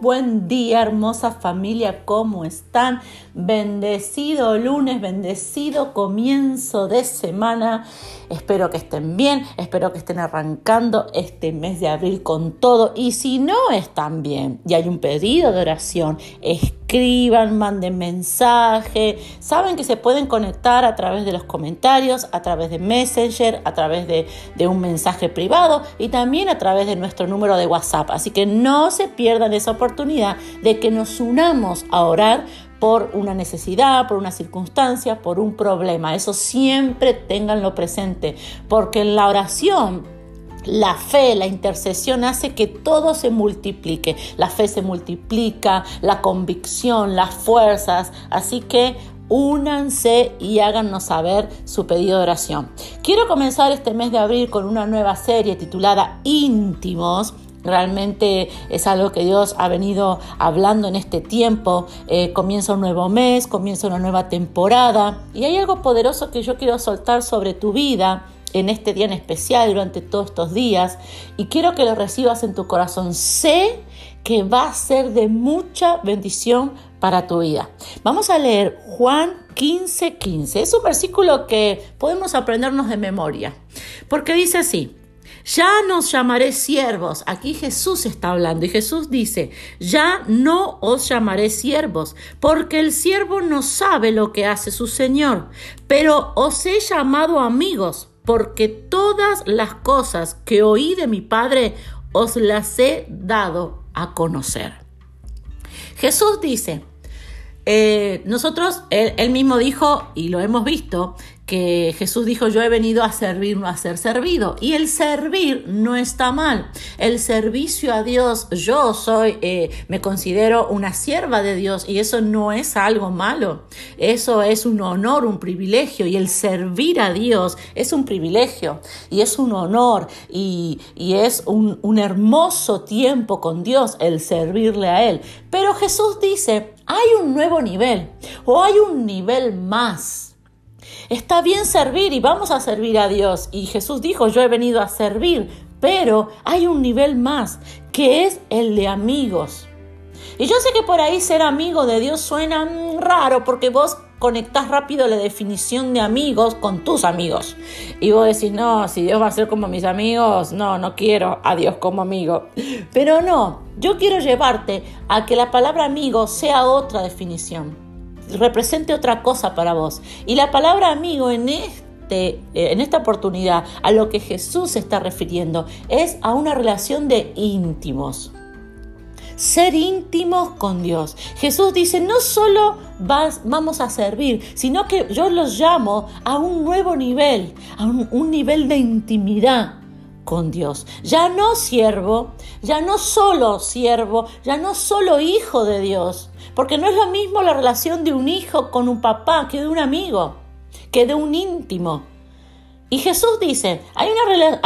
buen día, hermosa familia, ¿cómo están? Bendecido lunes, bendecido comienzo de semana. Espero que estén bien, espero que estén arrancando este mes de abril con todo. Y si no están bien y hay un pedido de oración, escriban, manden mensaje. Saben que se pueden conectar a través de los comentarios, a través de Messenger, a través de, un mensaje privado y también a través de nuestro número de WhatsApp. Así que no se pierdan esa oportunidad de que nos unamos a orar por una necesidad, por una circunstancia, por un problema. Eso siempre tenganlo presente, porque en la oración la fe, la intercesión hace que todo se multiplique. La fe se multiplica, la convicción, las fuerzas. Así que únanse y háganos saber su pedido de oración. Quiero comenzar este mes de abril con una nueva serie titulada Íntimos. Realmente es algo que Dios ha venido hablando en este tiempo. Eh, comienza un nuevo mes, comienza una nueva temporada y hay algo poderoso que yo quiero soltar sobre tu vida en este día en especial, durante todos estos días, y quiero que lo recibas en tu corazón. Sé que va a ser de mucha bendición para tu vida. Vamos a leer Juan 15:15. 15. Es un versículo que podemos aprendernos de memoria, porque dice así. Ya nos llamaré siervos. Aquí Jesús está hablando y Jesús dice, ya no os llamaré siervos, porque el siervo no sabe lo que hace su Señor, pero os he llamado amigos, porque todas las cosas que oí de mi Padre os las he dado a conocer. Jesús dice, eh, nosotros, él, mismo dijo, y lo hemos visto, que Jesús dijo, yo he venido a servir, no a ser servido. Y el servir no está mal. El servicio a Dios, yo soy, eh, me considero una sierva de Dios y eso no es algo malo. Eso es un honor, un privilegio. Y el servir a Dios es un privilegio y es un honor y, y es un, un hermoso tiempo con Dios el servirle a Él. Pero Jesús dice, hay un nuevo nivel o hay un nivel más Está bien servir y vamos a servir a Dios. Y Jesús dijo, yo he venido a servir, pero hay un nivel más, que es el de amigos. Y yo sé que por ahí ser amigo de Dios suena raro porque vos conectás rápido la definición de amigos con tus amigos. Y vos decís, no, si Dios va a ser como mis amigos, no, no quiero a Dios como amigo. Pero no, yo quiero llevarte a que la palabra amigo sea otra definición represente otra cosa para vos. Y la palabra amigo en este eh, en esta oportunidad a lo que Jesús se está refiriendo es a una relación de íntimos. Ser íntimos con Dios. Jesús dice, no solo vas, vamos a servir, sino que yo los llamo a un nuevo nivel, a un nivel de intimidad con Dios. Ya no siervo, ya no solo siervo, ya no solo hijo de Dios, porque no es lo mismo la relación de un hijo con un papá que de un amigo, que de un íntimo. Y Jesús dice, hay, una,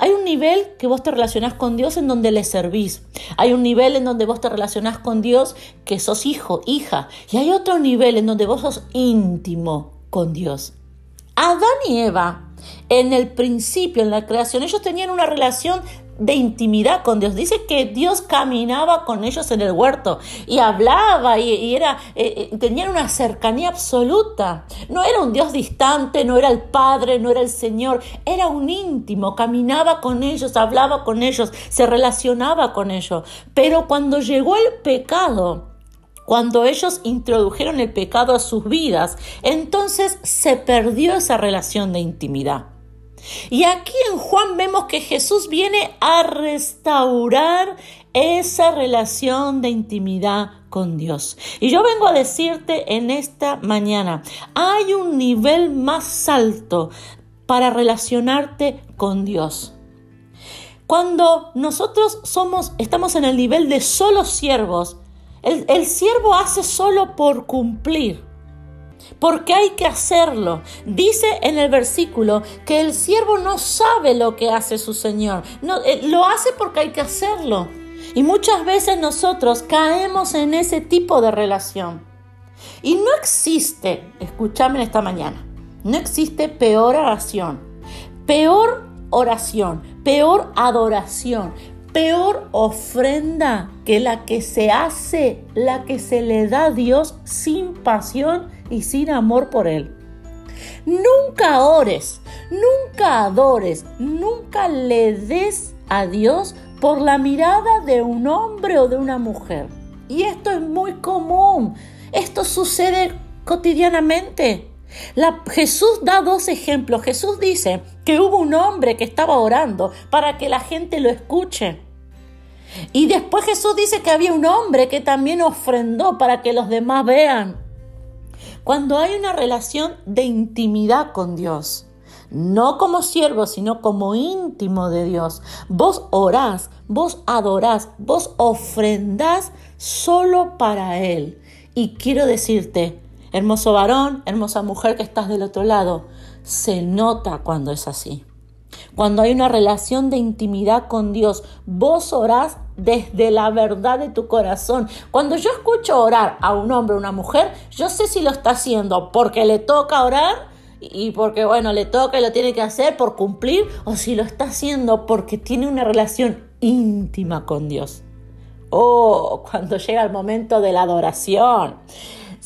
hay un nivel que vos te relacionás con Dios en donde le servís. Hay un nivel en donde vos te relacionás con Dios que sos hijo, hija. Y hay otro nivel en donde vos sos íntimo con Dios. Adán y Eva en el principio, en la creación, ellos tenían una relación de intimidad con Dios. Dice que Dios caminaba con ellos en el huerto y hablaba y, era, eh, eh, tenían una cercanía absoluta. No era un Dios distante, no era el Padre, no era el Señor, era un íntimo, caminaba con ellos, hablaba con ellos, se relacionaba con ellos. Pero cuando llegó el pecado, cuando ellos introdujeron el pecado a sus vidas, entonces se perdió esa relación de intimidad. Y aquí en Juan vemos que Jesús viene a restaurar esa relación de intimidad con Dios. Y yo vengo a decirte en esta mañana, hay un nivel más alto para relacionarte con Dios. Cuando nosotros somos, estamos en el nivel de solo siervos, el, siervo hace solo por cumplir porque hay que hacerlo. Dice en el versículo que el siervo no sabe lo que hace su Señor, no, eh, lo hace porque hay que hacerlo. Y muchas veces nosotros caemos en ese tipo de relación. Y no existe, escúchame esta mañana, no existe peor oración, peor oración, peor adoración, peor ofrenda que la que se hace, la que se le da a Dios sin pasión y sin amor por Él. Nunca ores, nunca adores, nunca le des a Dios por la mirada de un hombre o de una mujer. Y esto es muy común. Esto sucede cotidianamente. Jesús da dos ejemplos. Jesús dice que hubo un hombre que estaba orando para que la gente lo escuche. Y después Jesús dice que había un hombre que también ofrendó para que los demás vean. Cuando hay una relación de intimidad con Dios, no como siervo, sino como íntimo de Dios, vos orás, vos adorás, vos ofrendás solo para Él. Y quiero decirte, hermoso varón, hermosa mujer que estás del otro lado, se nota cuando es así. Cuando hay una relación de intimidad con Dios, vos orás desde la verdad de tu corazón. Cuando yo escucho orar a un hombre o una mujer, yo sé si lo está haciendo porque le toca orar y porque, bueno, le toca y lo tiene que hacer por cumplir, o si lo está haciendo porque tiene una relación íntima con Dios. Oh, cuando llega el momento de la adoración.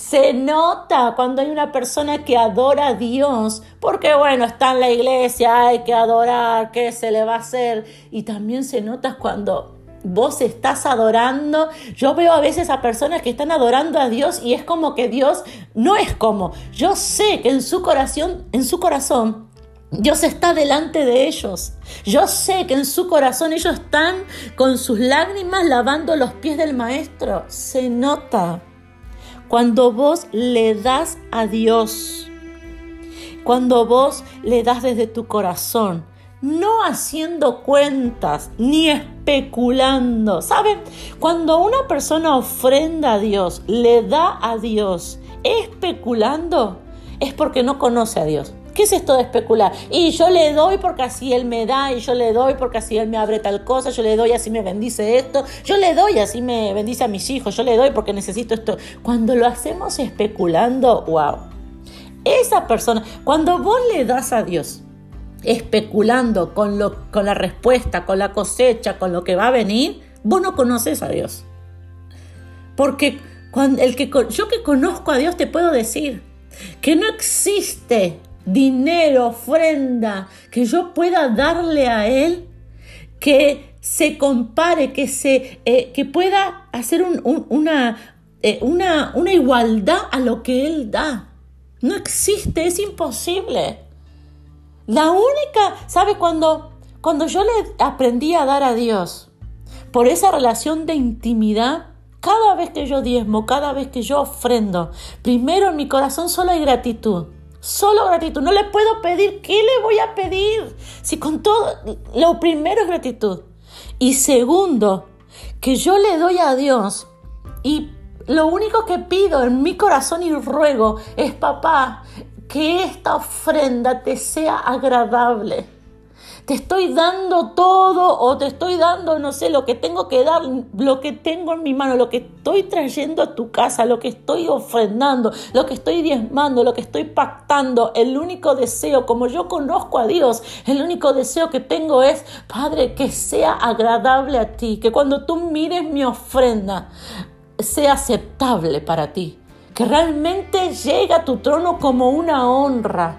Se nota cuando hay una persona que adora a Dios, porque bueno, está en la iglesia, hay que adorar, ¿qué se le va a hacer? Y también se nota cuando vos estás adorando. Yo veo a veces a personas que están adorando a Dios y es como que Dios no es como. Yo sé que en su corazón, en su corazón, Dios está delante de ellos. Yo sé que en su corazón ellos están con sus lágrimas lavando los pies del maestro. Se nota cuando vos le das a Dios. Cuando vos le das desde tu corazón, no haciendo cuentas ni especulando. ¿Saben? Cuando una persona ofrenda a Dios, le da a Dios, especulando, es porque no conoce a Dios. ¿Qué es esto de especular? Y yo le doy porque así Él me da, y yo le doy porque así Él me abre tal cosa, yo le doy así me bendice esto, yo le doy así me bendice a mis hijos, yo le doy porque necesito esto. Cuando lo hacemos especulando, wow. Esa persona, cuando vos le das a Dios, especulando con, lo, con la respuesta, con la cosecha, con lo que va a venir, vos no conoces a Dios. Porque el que, yo que conozco a Dios te puedo decir que no existe dinero, ofrenda que yo pueda darle a Él que se compare, que, se, eh, que pueda hacer una, eh, una, una igualdad a lo que Él da. No existe, es imposible. La única, ¿sabe? Cuando, cuando yo le aprendí a dar a Dios por esa relación de intimidad, cada vez que yo diezmo, cada vez que yo ofrendo, primero en mi corazón solo hay gratitud. Solo gratitud. No le puedo pedir. ¿Qué le voy a pedir? Si con todo, lo primero es gratitud. Y segundo, que yo le doy a Dios y lo único que pido en mi corazón y ruego es, papá, que esta ofrenda te sea agradable. Te estoy dando todo o te estoy dando, no sé, lo que tengo que dar, lo que tengo en mi mano, lo que estoy trayendo a tu casa, lo que estoy ofrendando, lo que estoy diezmando, lo que estoy pactando. El único deseo, como yo conozco a Dios, el único deseo que tengo es, Padre, que sea agradable a ti, que cuando tú mires mi ofrenda, sea aceptable para ti que realmente llega a tu trono como una honra.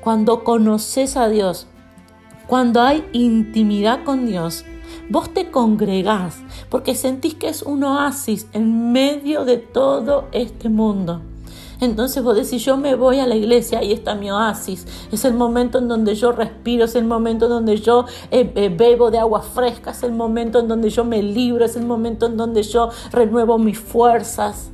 Cuando conoces a Dios, cuando hay intimidad con Dios, vos te congregás porque sentís que es un oasis en medio de todo este mundo. Entonces vos decís, yo me voy a la iglesia, ahí está mi oasis. Es el momento en donde yo respiro, es el momento en donde yo eh, eh, bebo de agua fresca, es el momento en donde yo me libro, es el momento en donde yo renuevo mis fuerzas.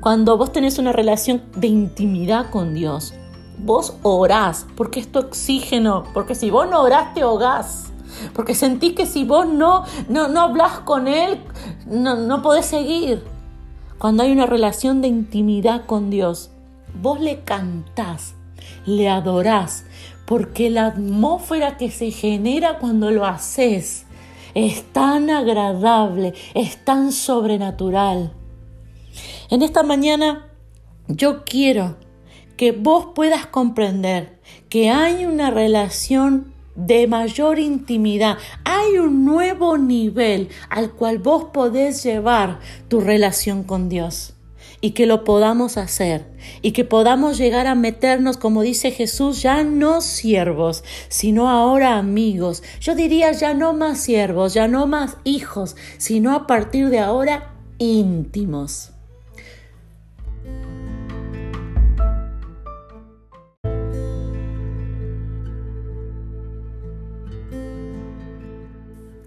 Cuando vos tenés una relación de intimidad con Dios, vos orás, porque es tu oxígeno, porque si vos no orás te ahogás. Porque sentís que si vos no, no, no hablas con Él, no, no podés seguir. Cuando hay una relación de intimidad con Dios, vos le cantás, le adorás, porque la atmósfera que se genera cuando lo haces es tan agradable, es tan sobrenatural. En esta mañana yo quiero que vos puedas comprender que hay una relación de mayor intimidad. Hay un nuevo nivel al cual vos podés llevar tu relación con Dios y que lo podamos hacer y que podamos llegar a meternos, como dice Jesús, ya no siervos, sino ahora amigos. Yo diría ya no más siervos, ya no más hijos, sino a partir de ahora íntimos.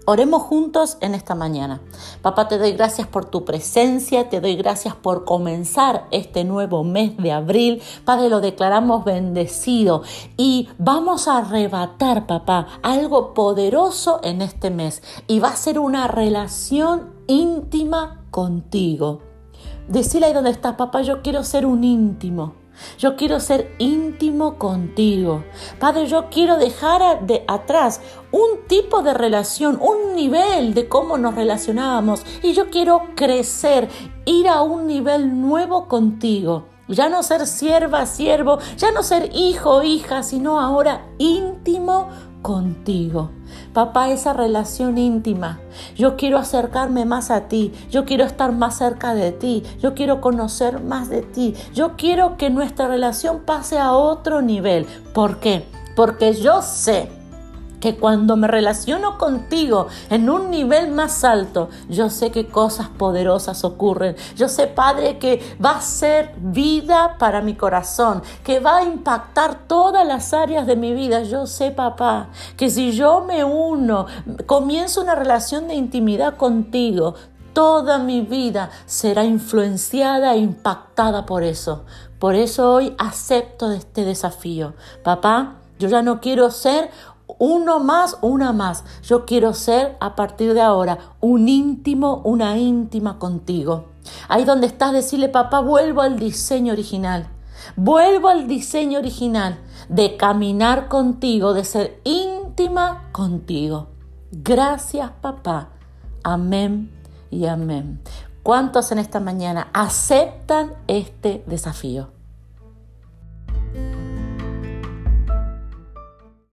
Oremos juntos en esta mañana. Papá, te doy gracias por tu presencia, te doy gracias por comenzar este nuevo mes de abril. Padre, lo declaramos bendecido y vamos a arrebatar, papá, algo poderoso en este mes y va a ser una relación íntima contigo. Decile ahí donde estás, papá, yo quiero ser un íntimo. Yo quiero ser íntimo contigo. Padre, yo quiero dejar de atrás un tipo de relación, un nivel de cómo nos relacionábamos. Y yo quiero crecer, ir a un nivel nuevo contigo. Ya no ser sierva, siervo, ya no ser hijo, hija, sino ahora íntimo contigo. Papá, esa relación íntima. Yo quiero acercarme más a ti. Yo quiero estar más cerca de ti. Yo quiero conocer más de ti. Yo quiero que nuestra relación pase a otro nivel. ¿Por qué? Porque yo sé que cuando me relaciono contigo en un nivel más alto, yo sé que cosas poderosas ocurren. Yo sé, Padre, que va a ser vida para mi corazón, que va a impactar todas las áreas de mi vida. Yo sé, papá, que si yo me uno, comienzo una relación de intimidad contigo, toda mi vida será influenciada e impactada por eso. Por eso hoy acepto este desafío. Papá, yo ya no quiero ser uno más, una más. Yo quiero ser a partir de ahora un íntimo, una íntima contigo. Ahí donde estás, decirle, papá, vuelvo al diseño original. Vuelvo al diseño original de caminar contigo, de ser íntima contigo. Gracias, papá. Amén y amén. ¿Cuántos en esta mañana aceptan este desafío?